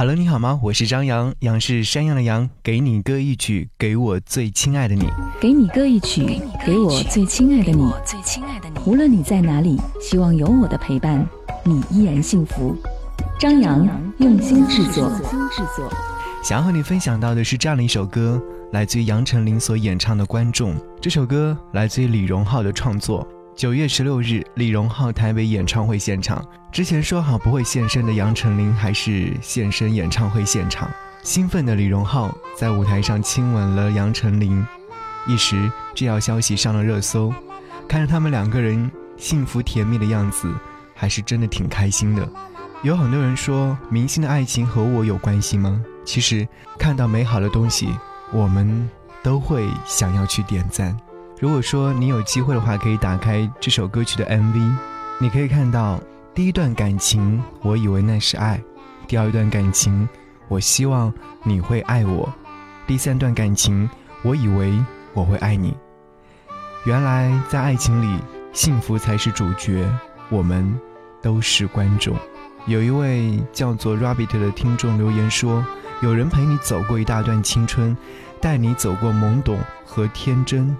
Hello，你好吗？我是张扬，杨是山羊的羊，给你歌一曲，给我最亲爱的你，给你歌一曲，给我最亲爱的你，最亲爱的你。无论你在哪里，希望有我的陪伴，你依然幸福。张扬用心制作，想要和你分享到的是这样的一首歌，来自于杨丞琳所演唱的《观众》。这首歌来自于李荣浩的创作。九月十六日，李荣浩台北演唱会现场。之前说好不会现身的杨丞琳，还是现身演唱会现场。兴奋的李荣浩在舞台上亲吻了杨丞琳，一时这条消息上了热搜。看着他们两个人幸福甜蜜的样子，还是真的挺开心的。有很多人说，明星的爱情和我有关系吗？其实，看到美好的东西，我们都会想要去点赞。如果说你有机会的话，可以打开这首歌曲的 MV，你可以看到第一段感情，我以为那是爱；第二段感情，我希望你会爱我；第三段感情，我以为我会爱你。原来在爱情里，幸福才是主角，我们都是观众。有一位叫做 Rabbit 的听众留言说：“有人陪你走过一大段青春，带你走过懵懂和天真。”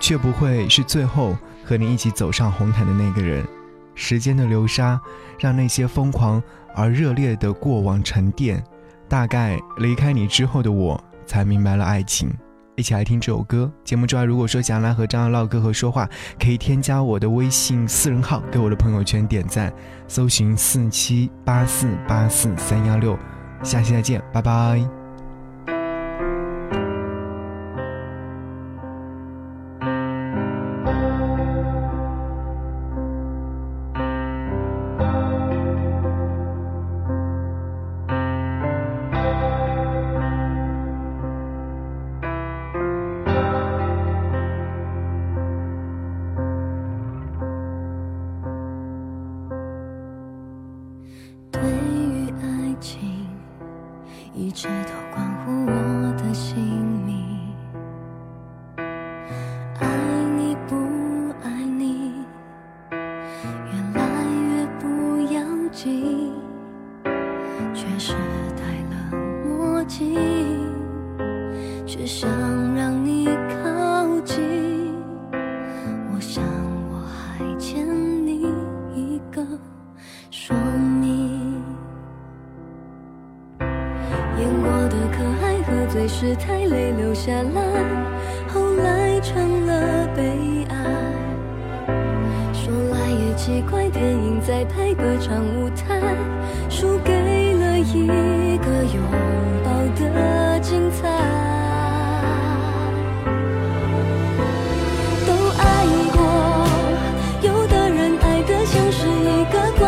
却不会是最后和你一起走上红毯的那个人。时间的流沙，让那些疯狂而热烈的过往沉淀。大概离开你之后的我，才明白了爱情。一起来听这首歌。节目之外，如果说想来和张扬唠嗑和说话，可以添加我的微信私人号，给我的朋友圈点赞，搜寻四七八四八四三幺六。下期再见，拜拜。只想让你靠近。我想我还欠你一个说明。演过的可爱，喝醉时太累留下来，后来成了悲哀。说来也奇怪，电影在拍歌唱舞台，个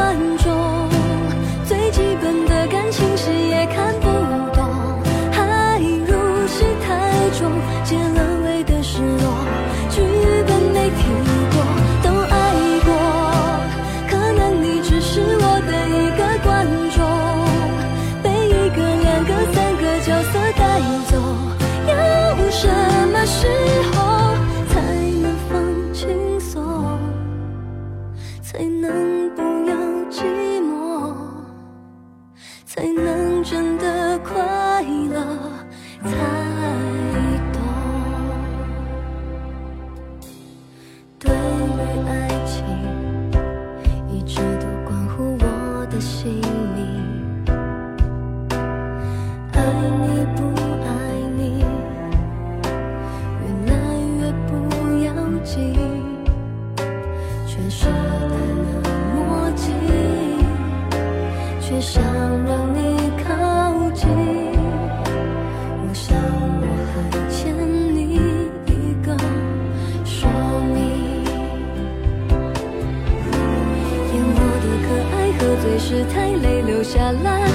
是太累留下来，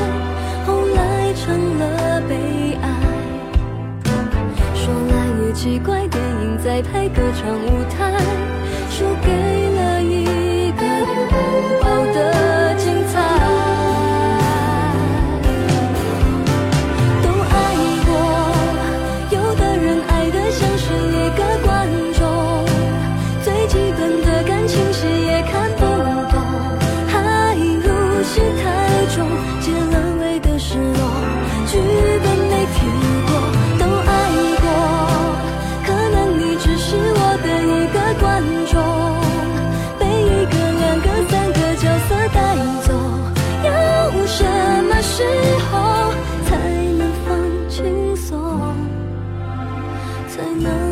后来成了悲哀。说来也奇怪，电影在拍歌唱舞台，输给才能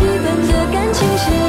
剧本的感情写